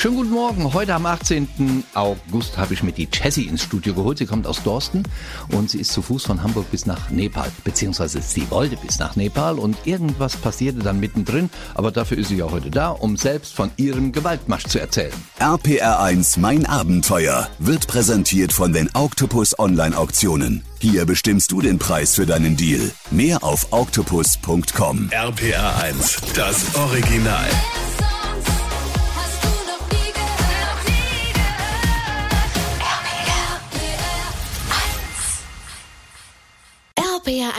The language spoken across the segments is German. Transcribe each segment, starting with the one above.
Schönen guten Morgen. Heute am 18. August habe ich mir die Jessie ins Studio geholt. Sie kommt aus Dorsten und sie ist zu Fuß von Hamburg bis nach Nepal. Beziehungsweise sie wollte bis nach Nepal und irgendwas passierte dann mittendrin. Aber dafür ist sie ja heute da, um selbst von ihrem Gewaltmarsch zu erzählen. RPR 1, mein Abenteuer wird präsentiert von den Octopus Online Auktionen. Hier bestimmst du den Preis für deinen Deal. Mehr auf octopus.com. RPR 1, das Original.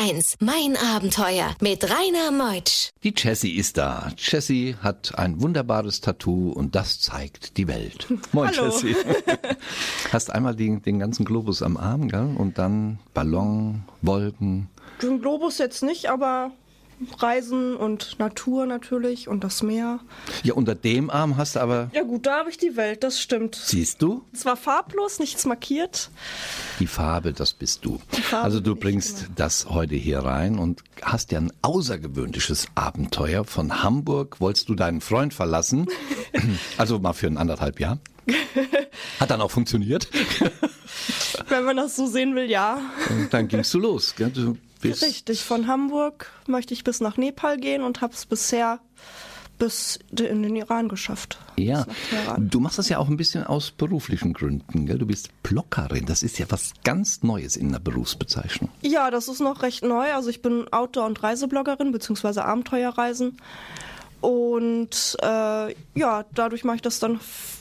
1, mein Abenteuer mit Rainer Meutsch. Die Jessie ist da. Jessie hat ein wunderbares Tattoo und das zeigt die Welt. Moin Hallo. Jessie. Hast einmal den, den ganzen Globus am Arm, gell? Und dann Ballon, Wolken. Den Globus jetzt nicht, aber Reisen und Natur natürlich und das Meer. Ja, unter dem Arm hast du aber, Ja gut, da habe ich die Welt, das stimmt. siehst du, Es war farblos, nichts markiert. Die Farbe, das bist du. Also du bringst das heute hier rein und hast ja ein außergewöhnliches Abenteuer. Von Hamburg wolltest du deinen Freund verlassen. also mal für ein anderthalb Jahr. Hat dann auch funktioniert. Wenn man das so sehen will, ja. Und dann gingst du los. Gell? Du bist Richtig, von Hamburg möchte ich bis nach Nepal gehen und habe es bisher bis in den Iran geschafft. Ja, Bis du machst das ja auch ein bisschen aus beruflichen Gründen, gell? Du bist Bloggerin. Das ist ja was ganz Neues in der Berufsbezeichnung. Ja, das ist noch recht neu. Also ich bin Outdoor- und Reisebloggerin beziehungsweise Abenteuerreisen. Und äh, ja, dadurch mache ich das dann f-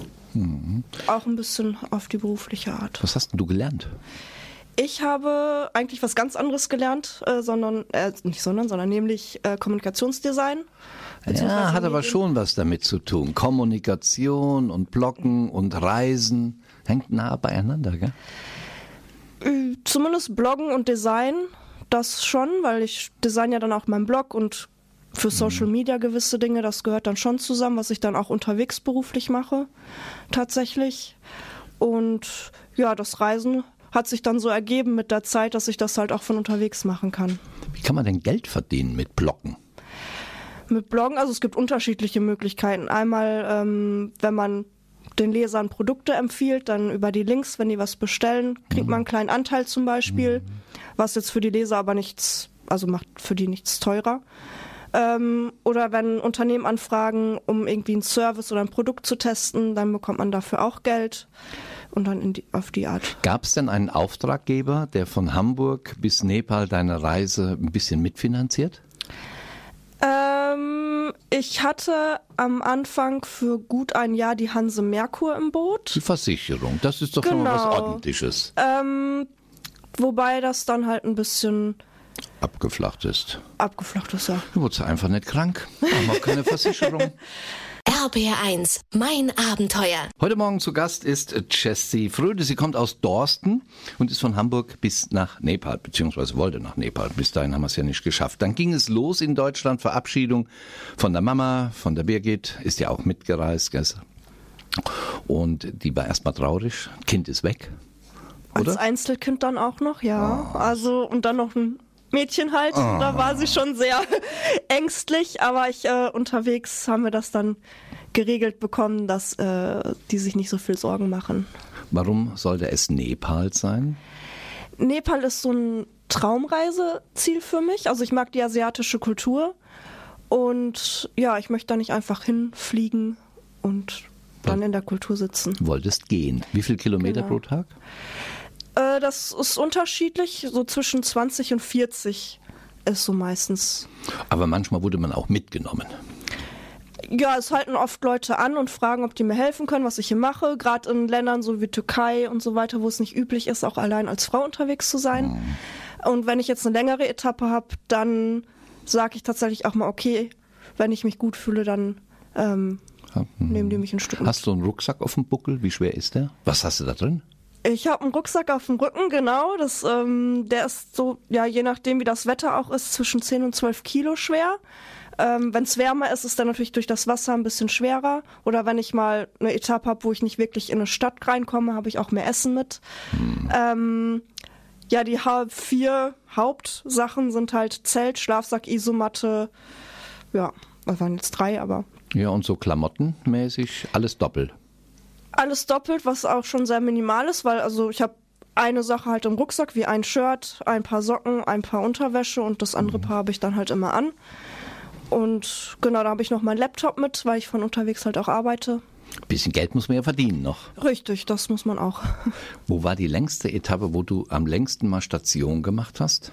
auch ein bisschen auf die berufliche Art. Was hast denn du gelernt? Ich habe eigentlich was ganz anderes gelernt, äh, sondern äh, nicht sondern, sondern nämlich äh, Kommunikationsdesign. Ja, hat aber schon was damit zu tun. Kommunikation und Bloggen und Reisen hängt nah beieinander, gell? Äh, Zumindest Bloggen und Design, das schon, weil ich design ja dann auch meinen Blog und für Social Media gewisse Dinge, das gehört dann schon zusammen, was ich dann auch unterwegs beruflich mache, tatsächlich. Und ja, das Reisen hat sich dann so ergeben mit der Zeit, dass ich das halt auch von unterwegs machen kann. Wie kann man denn Geld verdienen mit Bloggen? Mit Bloggen, also es gibt unterschiedliche Möglichkeiten. Einmal, ähm, wenn man den Lesern Produkte empfiehlt, dann über die Links, wenn die was bestellen, kriegt man einen kleinen Anteil zum Beispiel, was jetzt für die Leser aber nichts, also macht für die nichts teurer. Ähm, oder wenn Unternehmen anfragen, um irgendwie einen Service oder ein Produkt zu testen, dann bekommt man dafür auch Geld und dann in die, auf die Art. Gab es denn einen Auftraggeber, der von Hamburg bis Nepal deine Reise ein bisschen mitfinanziert? Ähm, ich hatte am Anfang für gut ein Jahr die Hanse Merkur im Boot. Die Versicherung, das ist doch schon mal was Genau. Ordentliches. Ähm, wobei das dann halt ein bisschen Abgeflacht ist. abgeflacht ist, ja. Du wurdest einfach nicht krank. Haben auch keine Versicherung. RPR 1, mein Abenteuer. Heute Morgen zu Gast ist Jessie Fröde. Sie kommt aus Dorsten und ist von Hamburg bis nach Nepal, beziehungsweise wollte nach Nepal. Bis dahin haben wir es ja nicht geschafft. Dann ging es los in Deutschland, Verabschiedung von der Mama, von der Birgit, ist ja auch mitgereist. Gell? Und die war erstmal traurig. Kind ist weg. Als Oder? Einzelkind dann auch noch, ja. Also, und dann noch ein Mädchen halt. Da war sie schon sehr ängstlich, aber ich äh, unterwegs haben wir das dann geregelt bekommen, dass äh, die sich nicht so viel Sorgen machen. Warum sollte es Nepal sein? Nepal ist so ein Traumreiseziel für mich. Also ich mag die asiatische Kultur und ja, ich möchte da nicht einfach hinfliegen und dann in der Kultur sitzen. Wolltest gehen. Wie viel Kilometer Genau. pro Tag? Äh, das ist unterschiedlich, so zwischen 20 und 40 ist so meistens. Aber manchmal wurde man auch mitgenommen. Ja, es halten oft Leute an und fragen, ob die mir helfen können, was ich hier mache. Gerade in Ländern so wie Türkei und so weiter, wo es nicht üblich ist, auch allein als Frau unterwegs zu sein. Und wenn ich jetzt eine längere Etappe habe, dann sage ich tatsächlich auch mal, okay, wenn ich mich gut fühle, dann ähm, nehmen die mich ein Stück mit. Hast du einen Rucksack auf dem Buckel? Wie schwer ist der? Was hast du da drin? Ich habe einen Rucksack auf dem Rücken, genau. Das, ähm, der ist so, ja, je nachdem, wie das Wetter auch ist, zwischen 10 und 12 Kilo schwer. Ähm, wenn es wärmer ist, ist dann natürlich durch das Wasser ein bisschen schwerer. Oder wenn ich mal eine Etappe habe, wo ich nicht wirklich in eine Stadt reinkomme, habe ich auch mehr Essen mit. Ähm, ja, die vier Hauptsachen sind halt Zelt, Schlafsack, Isomatte, ja, das waren jetzt drei, aber Ja, und so klamottenmäßig alles doppelt. alles doppelt, was auch schon sehr minimal ist, weil also ich habe eine Sache halt im Rucksack, wie ein Shirt, ein paar Socken, ein paar Unterwäsche und das andere Paar habe ich dann halt immer an. Und genau, da habe ich noch meinen Laptop mit, weil ich von unterwegs halt auch arbeite. Bisschen Geld muss man ja verdienen noch. Richtig, das muss man auch. Wo war die längste Etappe, wo du am längsten mal Station gemacht hast?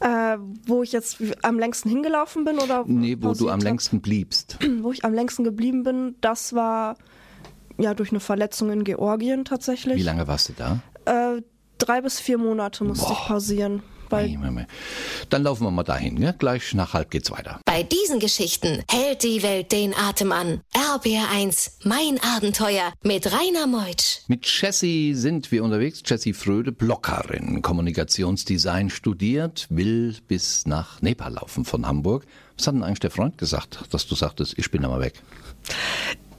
Äh, wo ich jetzt am längsten hingelaufen bin oder Nee, wo du am hab? längsten bliebst. wo ich am längsten geblieben bin, das war ja durch eine Verletzung in Georgien tatsächlich. Wie lange warst du da? Äh, drei bis vier Monate musste ich pausieren. Weil. Dann laufen wir mal dahin. Ne? Gleich nach halb geht's weiter. Bei diesen Geschichten hält die Welt den Atem an. RBR1, mein Abenteuer mit Rainer Meutsch. Mit Jessie sind wir unterwegs. Jessie Fröde, Bloggerin, Kommunikationsdesign studiert, will bis nach Nepal laufen von Hamburg. Was hat denn eigentlich der Freund gesagt, dass du sagtest, ich bin da mal weg?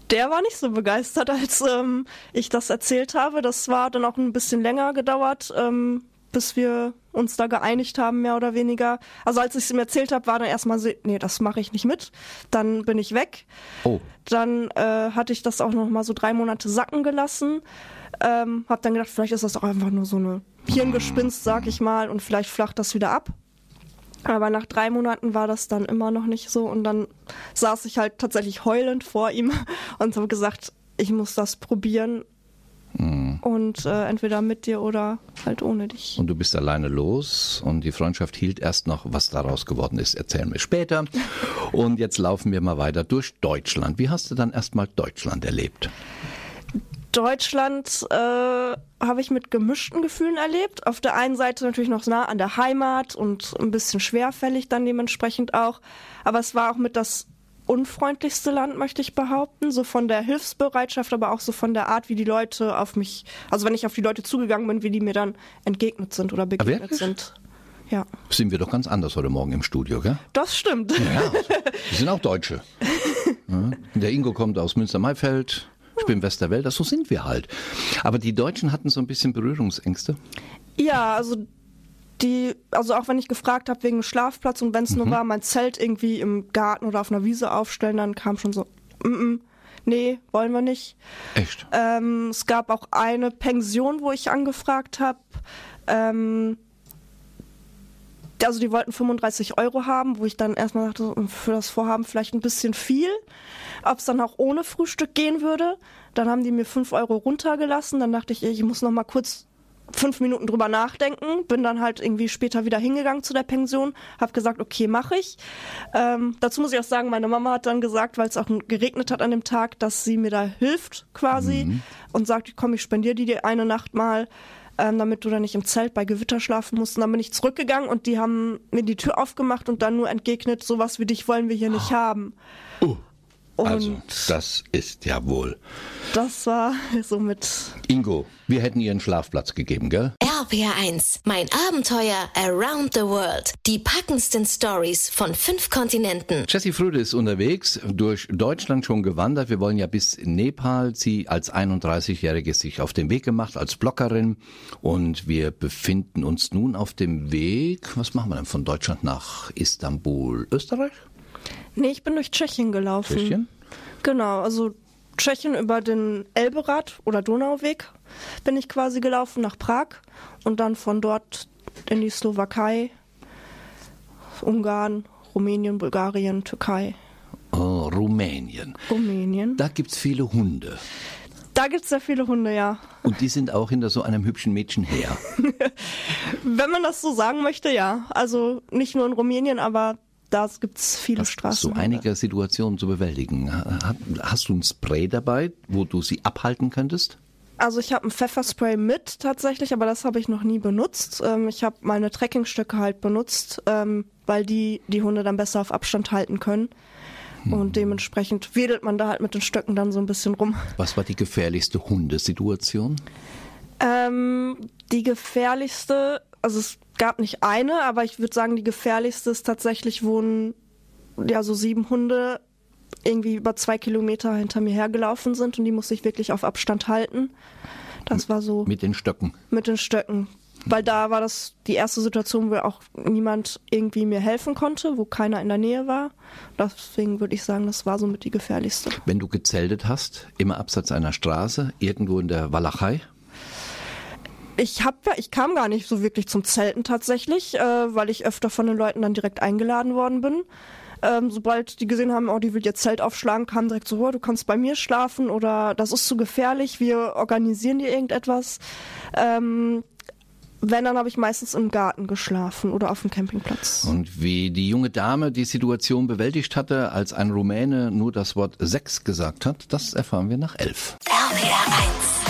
der war nicht so begeistert, als ähm, ich das erzählt habe. Das war dann auch ein bisschen länger gedauert, ähm, bis wir uns da geeinigt haben, mehr oder weniger. Also als ich es ihm erzählt habe, war dann erstmal so, nee, das mache ich nicht mit. Dann bin ich weg. Oh, Dann äh, hatte ich das auch noch mal so drei Monate sacken gelassen. Ähm, hab dann gedacht, vielleicht ist das auch einfach nur so eine Hirngespinst, sag ich mal, und vielleicht flacht das wieder ab. Aber nach drei Monaten war das dann immer noch nicht so und dann saß ich halt tatsächlich heulend vor ihm und habe gesagt, ich muss das probieren und äh, entweder mit dir oder halt ohne dich. und du bist alleine los und die Freundschaft hielt erst noch, was daraus geworden ist, erzählen wir später. Und jetzt laufen wir mal weiter durch Deutschland. Wie hast du dann erstmal Deutschland erlebt? Deutschland äh, habe ich mit gemischten Gefühlen erlebt. Auf der einen Seite natürlich noch nah an der Heimat und ein bisschen schwerfällig dann dementsprechend auch. Aber es war auch mit das unfreundlichste Land, möchte ich behaupten. So von der Hilfsbereitschaft, aber auch so von der Art, wie die Leute auf mich, also wenn ich auf die Leute zugegangen bin, wie die mir dann entgegnet sind oder begegnet wirklich? sind. Ja, Sind wir doch ganz anders heute Morgen im Studio, gell? das stimmt. Ja, wir sind auch Deutsche. Ja, der Ingo kommt aus Münster-Maifeld. Ich bin Westerwälder, so sind wir halt. Aber die Deutschen hatten so ein bisschen Berührungsängste. Ja, also die, also auch wenn ich gefragt habe wegen Schlafplatz und wenn es nur war, mein Zelt irgendwie im Garten oder auf einer Wiese aufstellen, dann kam schon so, mm -mm, nee, wollen wir nicht. Echt? Ähm, es gab auch eine Pension, wo ich angefragt habe. Ähm, also die wollten 35 Euro haben, wo ich dann erstmal dachte, für das Vorhaben vielleicht ein bisschen viel. Ob es dann auch ohne Frühstück gehen würde. Dann haben die mir 5 Euro runtergelassen. Dann dachte ich, ich muss noch mal kurz fünf Minuten drüber nachdenken. Bin dann halt irgendwie später wieder hingegangen zu der Pension. Hab gesagt, okay, mache ich. Ähm, dazu muss ich auch sagen, meine Mama hat dann gesagt, weil es auch geregnet hat an dem Tag, dass sie mir da hilft quasi und sagt, komm, ich spendiere dir die eine Nacht mal ähm, damit du dann nicht im Zelt bei Gewitter schlafen musst. Und dann bin ich zurückgegangen und die haben mir die Tür aufgemacht und dann nur entgegnet, sowas wie dich wollen wir hier nicht haben. Und Also, das ist ja wohl. das war somit. Ingo, wir hätten ihr einen Schlafplatz gegeben, gell? RBR1, mein Abenteuer around the world. Die packendsten Stories von fünf Kontinenten. Jessie Fröde ist unterwegs, durch Deutschland schon gewandert. Wir wollen ja bis Nepal. Sie als 31-Jährige sich auf den Weg gemacht, als Bloggerin. Und wir befinden uns nun auf dem Weg. Was machen wir denn von Deutschland nach Istanbul, Österreich? Nee, ich bin durch Tschechien gelaufen. Tschechien? Genau, also Tschechien über den Elberad oder Donauweg bin ich quasi gelaufen nach Prag und dann von dort in die Slowakei, Ungarn, Rumänien, Bulgarien, Türkei, Oh, Rumänien. Rumänien. Da gibt's viele Hunde. Da gibt's sehr viele Hunde, ja. Und die sind auch hinter so einem hübschen Mädchen her. Wenn man das so sagen möchte, ja. Also nicht nur in Rumänien, aber da gibt's viele Das Straßen. so einige Situationen zu bewältigen. Ha- Hast du ein Spray dabei, wo du sie abhalten könntest? Also ich habe ein Pfefferspray mit tatsächlich, aber das habe ich noch nie benutzt. Ähm, ich habe meine Trekkingstöcke halt benutzt, ähm, weil die die Hunde dann besser auf Abstand halten können. Und dementsprechend wedelt man da halt mit den Stöcken dann so ein bisschen rum. Was war die gefährlichste Hundesituation? Ähm, die gefährlichste, also es gab nicht eine, aber ich würde sagen, die gefährlichste ist tatsächlich, wo ein, ja, so sieben Hunde irgendwie über zwei Kilometer hinter mir hergelaufen sind und die musste ich wirklich auf Abstand halten. Das war so Mit den Stöcken. mit den Stöcken. weil da war das die erste Situation, wo auch niemand irgendwie mir helfen konnte, wo keiner in der Nähe war. Deswegen würde ich sagen, das war somit die gefährlichste. Wenn du gezeltet hast, immer abseits einer Straße, irgendwo in der Walachei? Ich hab ja, ich kam gar nicht so wirklich zum Zelten tatsächlich, äh, weil ich öfter von den Leuten dann direkt eingeladen worden bin. Ähm, sobald die gesehen haben, oh, die will ihr Zelt aufschlagen, kam direkt so, oh, du kannst bei mir schlafen oder das ist zu gefährlich, wir organisieren dir irgendetwas. Ähm, wenn, dann habe ich meistens im Garten geschlafen oder auf dem Campingplatz. Und wie die junge Dame die Situation bewältigt hatte, als ein Rumäne nur das Wort Sex gesagt hat, das erfahren wir nach elf. RPR 1.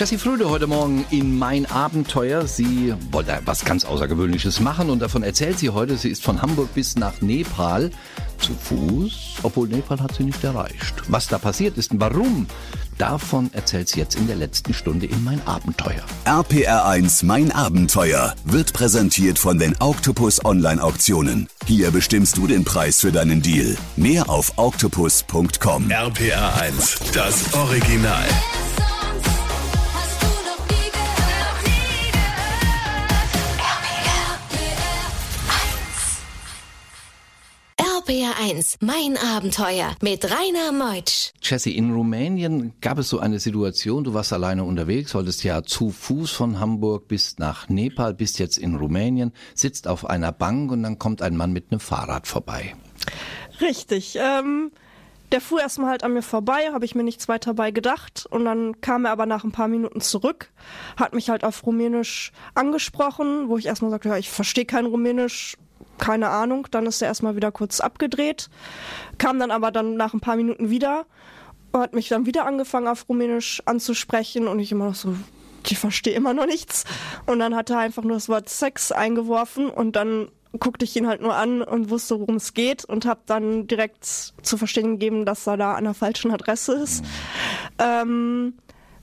Jessie Fröde heute Morgen in Mein Abenteuer. Sie wollte was ganz Außergewöhnliches machen und davon erzählt sie heute. Sie ist von Hamburg bis nach Nepal zu Fuß, obwohl Nepal hat sie nicht erreicht. Was da passiert ist und warum, davon erzählt sie jetzt in der letzten Stunde in Mein Abenteuer. RPR1 Mein Abenteuer wird präsentiert von den Octopus Online Auktionen. Hier bestimmst du den Preis für deinen Deal. Mehr auf octopus.com. RPR 1, das Original. 1, mein Abenteuer mit Rainer Meutsch. Jessie, in Rumänien gab es so eine Situation, du warst alleine unterwegs, wolltest ja zu Fuß von Hamburg bis nach Nepal, bist jetzt in Rumänien, sitzt auf einer Bank und dann kommt ein Mann mit einem Fahrrad vorbei. Richtig. Ähm, der fuhr erstmal halt an mir vorbei, habe ich mir nichts weiter bei gedacht. Und dann kam er aber nach ein paar Minuten zurück, hat mich halt auf Rumänisch angesprochen, wo ich erstmal sagte, ja, ich verstehe kein Rumänisch, keine Ahnung. Dann ist er erstmal wieder kurz abgedreht, kam dann aber dann nach ein paar Minuten wieder und hat mich dann wieder angefangen auf Rumänisch anzusprechen und ich immer noch so, ich verstehe immer noch nichts. Und dann hat er einfach nur das Wort Sex eingeworfen und dann guckte ich ihn halt nur an und wusste, worum es geht und habe dann direkt zu verstehen gegeben, dass er da an der falschen Adresse ist. Ähm,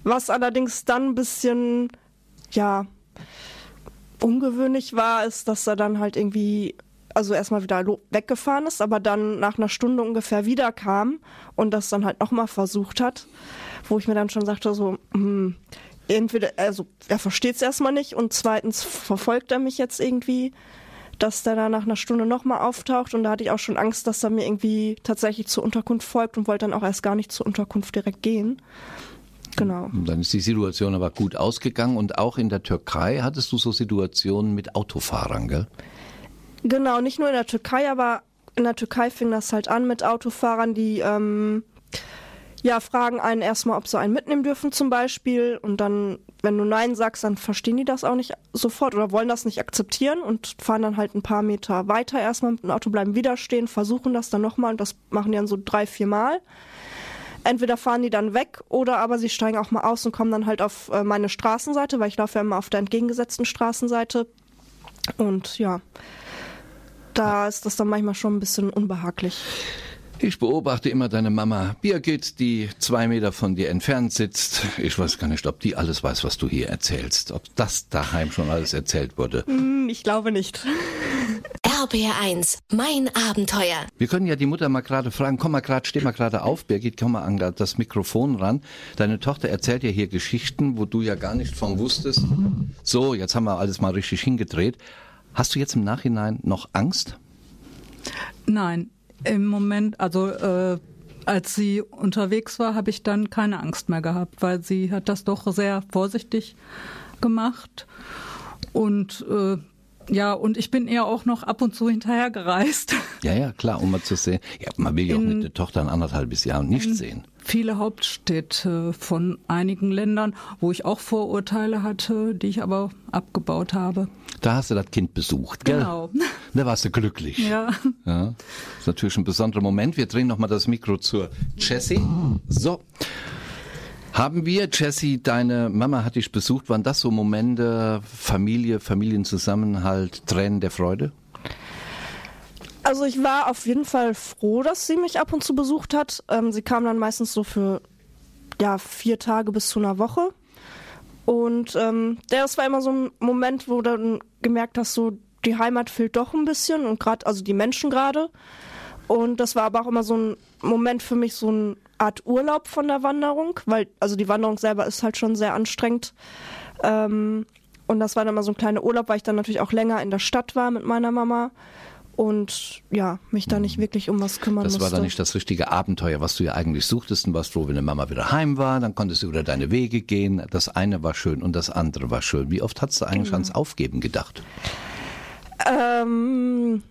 was allerdings dann ein bisschen, ja, ungewöhnlich war, ist, dass er dann halt irgendwie, also erstmal wieder weggefahren ist, aber dann nach einer Stunde ungefähr wieder kam und das dann halt nochmal versucht hat, wo ich mir dann schon sagte, so, hm, entweder, also er versteht es erstmal nicht und zweitens verfolgt er mich jetzt irgendwie, dass der da nach einer Stunde nochmal auftaucht und da hatte ich auch schon Angst, dass er mir irgendwie tatsächlich zur Unterkunft folgt und wollte dann auch erst gar nicht zur Unterkunft direkt gehen. Genau. Dann ist die Situation aber gut ausgegangen und auch in der Türkei hattest du so Situationen mit Autofahrern, gell? Genau, nicht nur in der Türkei, aber in der Türkei fing das halt an mit Autofahrern, die ähm, ja fragen einen erstmal, ob sie einen mitnehmen dürfen zum Beispiel. Und dann, wenn du Nein sagst, dann verstehen die das auch nicht sofort oder wollen das nicht akzeptieren und fahren dann halt ein paar Meter weiter erstmal mit dem Auto, bleiben wieder stehen, versuchen das dann nochmal und das machen die dann so drei, vier Mal. Entweder fahren die dann weg oder aber sie steigen auch mal aus und kommen dann halt auf äh, meine Straßenseite, weil ich laufe ja immer auf der entgegengesetzten Straßenseite. Und ja, da ist das dann manchmal schon ein bisschen unbehaglich. Ich beobachte immer deine Mama Birgit, die zwei Meter von dir entfernt sitzt. Ich weiß gar nicht, ob die alles weiß, was du hier erzählst. Ob das daheim schon alles erzählt wurde. Hm, ich glaube nicht. RPR 1, mein Abenteuer. Wir können ja die Mutter mal gerade fragen, komm mal gerade, steh mal gerade auf, Birgit, komm mal an das Mikrofon ran. Deine Tochter erzählt ja hier Geschichten, wo du ja gar nicht von wusstest. So, jetzt haben wir alles mal richtig hingedreht. Hast du jetzt im Nachhinein noch Angst? Nein, im Moment, also äh, als sie unterwegs war, habe ich dann keine Angst mehr gehabt, weil sie hat das doch sehr vorsichtig gemacht. Und äh, ja, und ich bin ihr auch noch ab und zu hinterhergereist. Ja, ja, klar, um mal zu sehen. Ja, man will ja auch nicht die Tochter ein anderthalbes Jahr nicht sehen. Viele Hauptstädte von einigen Ländern, wo ich auch Vorurteile hatte, die ich aber abgebaut habe. Da hast du das Kind besucht, gell? Genau. Da warst du glücklich. Ja. Ja, ist natürlich ein besonderer Moment. Wir drehen nochmal das Mikro zur Jessie. So. Haben wir, Jessie, deine Mama hat dich besucht. Waren das so Momente, Familie, Familienzusammenhalt, Tränen der Freude? Also ich war auf jeden Fall froh, dass sie mich ab und zu besucht hat. Ähm, sie kam dann meistens so für ja, vier Tage bis zu einer Woche. Und ähm, das war immer so ein Moment, wo du dann gemerkt hast, so die Heimat fehlt doch ein bisschen und gerade, also die Menschen gerade. Und das war aber auch immer so ein Moment für mich, so eine Art Urlaub von der Wanderung, weil also die Wanderung selber ist halt schon sehr anstrengend. Ähm, und das war dann mal so ein kleiner Urlaub, weil ich dann natürlich auch länger in der Stadt war mit meiner Mama und ja, mich da nicht wirklich um was kümmern Das musste. war dann nicht das richtige Abenteuer, was du ja eigentlich suchtest und warst froh, wenn deine Mama wieder heim war, dann konntest du wieder deine Wege gehen. Das eine war schön und das andere war schön. Wie oft hast du eigentlich Genau. ans Aufgeben gedacht? Ähm,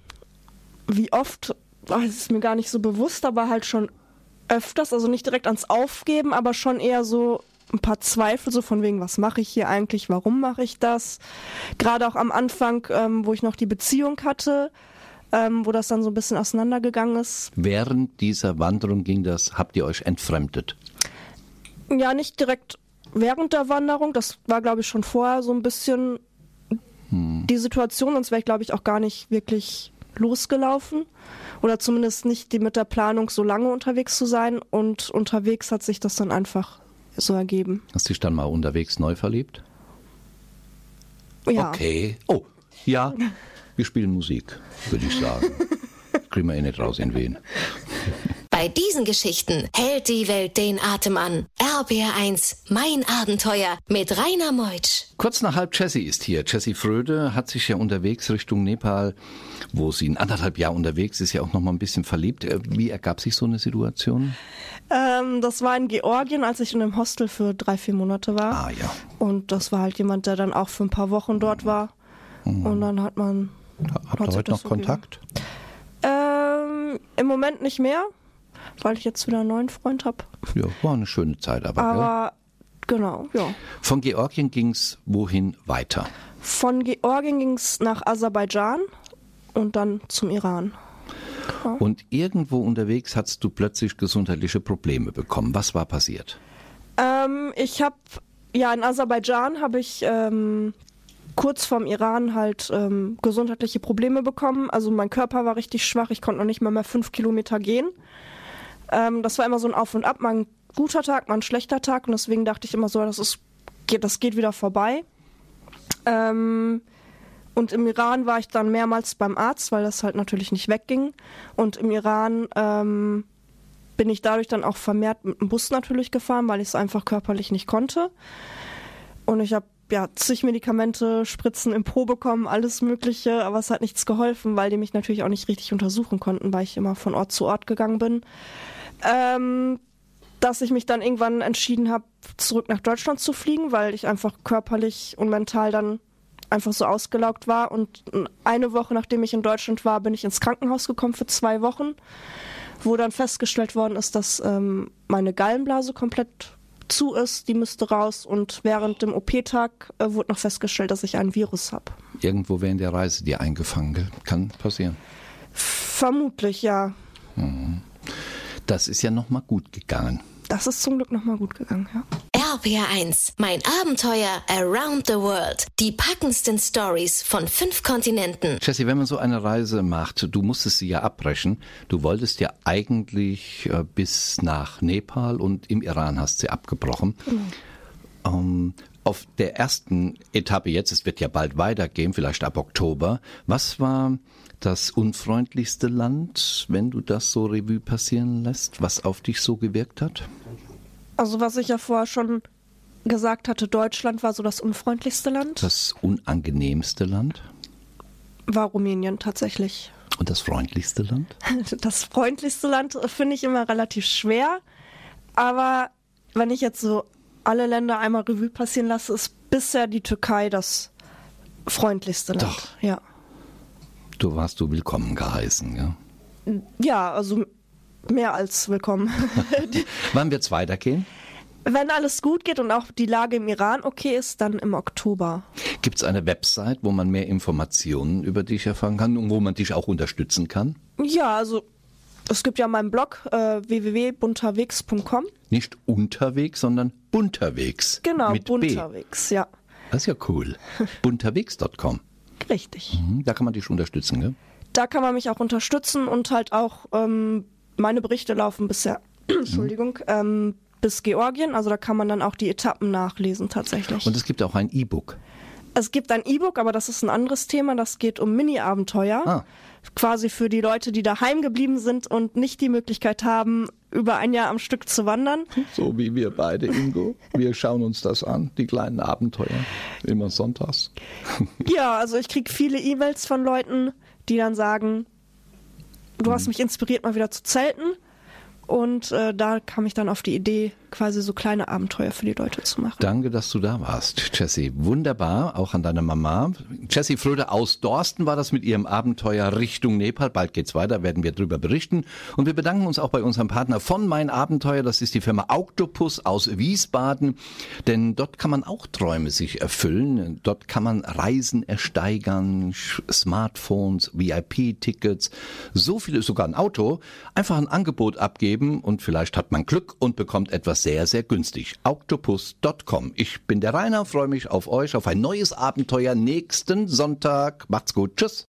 wie oft, ach, das ist mir gar nicht so bewusst, aber halt schon öfters, also nicht direkt ans Aufgeben, aber schon eher so ein paar Zweifel, so von wegen, was mache ich hier eigentlich, warum mache ich das? Gerade auch am Anfang, ähm, wo ich noch die Beziehung hatte, ähm, wo das dann so ein bisschen auseinandergegangen ist. Während dieser Wanderung ging das, habt ihr euch entfremdet? Ja, nicht direkt während der Wanderung, das war, glaube ich, schon vorher so ein bisschen die Situation, sonst wäre ich, glaube ich, auch gar nicht wirklich losgelaufen. Oder zumindest nicht die mit der Planung, so lange unterwegs zu sein. Und unterwegs hat sich das dann einfach so ergeben. Hast dich dann mal unterwegs neu verliebt? Ja. Okay. Oh, ja, wir spielen Musik, würde ich sagen. Kriegen wir eh nicht raus in Wien. Bei diesen Geschichten hält die Welt den Atem an. RBR1, mein Abenteuer mit Rainer Meutsch. Kurz nach halb Jessie ist hier. Jessie Fröde hat sich ja unterwegs Richtung Nepal, wo sie ein anderthalb Jahr unterwegs ist, ja auch noch mal ein bisschen verliebt. Äh, Wie ergab sich so eine Situation? Ähm, das war in Georgien, als ich in einem Hostel für drei, vier Monate war. Ah ja. Und das war halt jemand, der dann auch für ein paar Wochen dort war. Und dann hat man. Habt Hat ihr heute noch so gegeben. Kontakt? Ähm, Im Moment nicht mehr, weil ich jetzt wieder einen neuen Freund habe. Ja, war eine schöne Zeit, aber, gell? Aber genau, ja. Von Georgien ging's wohin weiter? Von Georgien ging es nach Aserbaidschan und dann zum Iran. Und irgendwo unterwegs hast du plötzlich gesundheitliche Probleme bekommen. Was war passiert? Ähm, ich habe, ja, in Aserbaidschan habe ich ähm, kurz vorm Iran halt ähm, gesundheitliche Probleme bekommen. Also mein Körper war richtig schwach, ich konnte noch nicht mal mehr fünf Kilometer gehen. Ähm, das war immer so ein Auf und Ab, mal ein guter Tag, mal ein schlechter Tag und deswegen dachte ich immer so, das, ist, geht, das geht wieder vorbei. Ähm, und im Iran war ich dann mehrmals beim Arzt, weil das halt natürlich nicht wegging. Und im Iran ähm, bin ich dadurch dann auch vermehrt mit dem Bus natürlich gefahren, weil ich es einfach körperlich nicht konnte. Und ich habe ja zig Medikamente, Spritzen im Po bekommen, alles Mögliche, aber es hat nichts geholfen, weil die mich natürlich auch nicht richtig untersuchen konnten, weil ich immer von Ort zu Ort gegangen bin. Ähm, dass ich mich dann irgendwann entschieden habe, zurück nach Deutschland zu fliegen, weil ich einfach körperlich und mental dann einfach so ausgelaugt war. Und eine Woche nachdem ich in Deutschland war, bin ich ins Krankenhaus gekommen für zwei Wochen, wo dann festgestellt worden ist, dass ähm, meine Gallenblase komplett zu ist, die müsste raus. Und während dem OP-Tag äh, wurde noch festgestellt, dass ich ein Virus habe. Irgendwo während der Reise dir eingefangen, gell? Kann passieren. Vermutlich, ja. Das ist ja noch mal gut gegangen. Das ist zum Glück nochmal gut gegangen, ja. RPR1, mein Abenteuer around the world. Die packendsten Stories von fünf Kontinenten. Jesse, wenn man so eine Reise macht, du musstest sie ja abbrechen. Du wolltest ja eigentlich äh, bis nach Nepal und im Iran hast sie abgebrochen. Ähm, auf der ersten Etappe jetzt, es wird ja bald weitergehen, vielleicht ab Oktober. Was war das unfreundlichste Land, wenn du das so Revue passieren lässt, was auf dich so gewirkt hat? Also was ich ja vorher schon gesagt hatte, Deutschland war so das unfreundlichste Land. Das unangenehmste Land War Rumänien tatsächlich. und das freundlichste Land? Das freundlichste Land finde ich immer relativ schwer. Aber wenn ich jetzt so alle Länder einmal Revue passieren lasse, ist bisher die Türkei das freundlichste Land. Doch. Ja. Du warst du willkommen geheißen, ja? Ja, also mehr als willkommen. Wann wird's weitergehen? wenn alles gut geht und auch die Lage im Iran okay ist, dann im Oktober. Gibt es eine Website, wo man mehr Informationen über dich erfahren kann und wo man dich auch unterstützen kann? Ja, also es gibt ja meinen Blog äh, www.bunterwegs.com. Nicht unterwegs, sondern bunterwegs. Genau, mit B. Bunterwegs, ja. Das ist ja cool. bunterwegs.com. Richtig. Mhm, Da kann man dich unterstützen, gell? Da kann man mich auch unterstützen und halt auch ähm, meine Berichte laufen bisher, Entschuldigung, ähm, bis Georgien. Also da kann man dann auch die Etappen nachlesen tatsächlich. Und es gibt auch ein E-Book. Es gibt ein E-Book, aber das ist ein anderes Thema. Das geht um Mini-Abenteuer. Ah. Quasi für die Leute, die daheim geblieben sind und nicht die Möglichkeit haben, über ein Jahr am Stück zu wandern. So wie wir beide, Ingo. Wir schauen uns das an, die kleinen Abenteuer. Immer sonntags. Ja, also ich kriege viele E-Mails von Leuten, die dann sagen, du hast mich inspiriert, mal wieder zu zelten. Und äh, da kam ich dann auf die Idee, quasi so kleine Abenteuer für die Leute zu machen. Danke, dass du da warst, Jessie. Wunderbar, auch an deine Mama. Jessie Fröde aus Dorsten war das mit ihrem Abenteuer Richtung Nepal. Bald geht's weiter, werden wir darüber berichten. Und wir bedanken uns auch bei unserem Partner von Mein Abenteuer. Das ist die Firma Octopus aus Wiesbaden. Denn dort kann man auch Träume sich erfüllen. Dort kann man Reisen ersteigern, Smartphones, VIP-Tickets, so viele, sogar ein Auto. Einfach ein Angebot abgeben und vielleicht hat man Glück und bekommt etwas sehr, sehr günstig. Octopus.com. Ich bin der Rainer, freue mich auf euch, auf ein neues Abenteuer nächsten Sonntag. Macht's gut. Tschüss.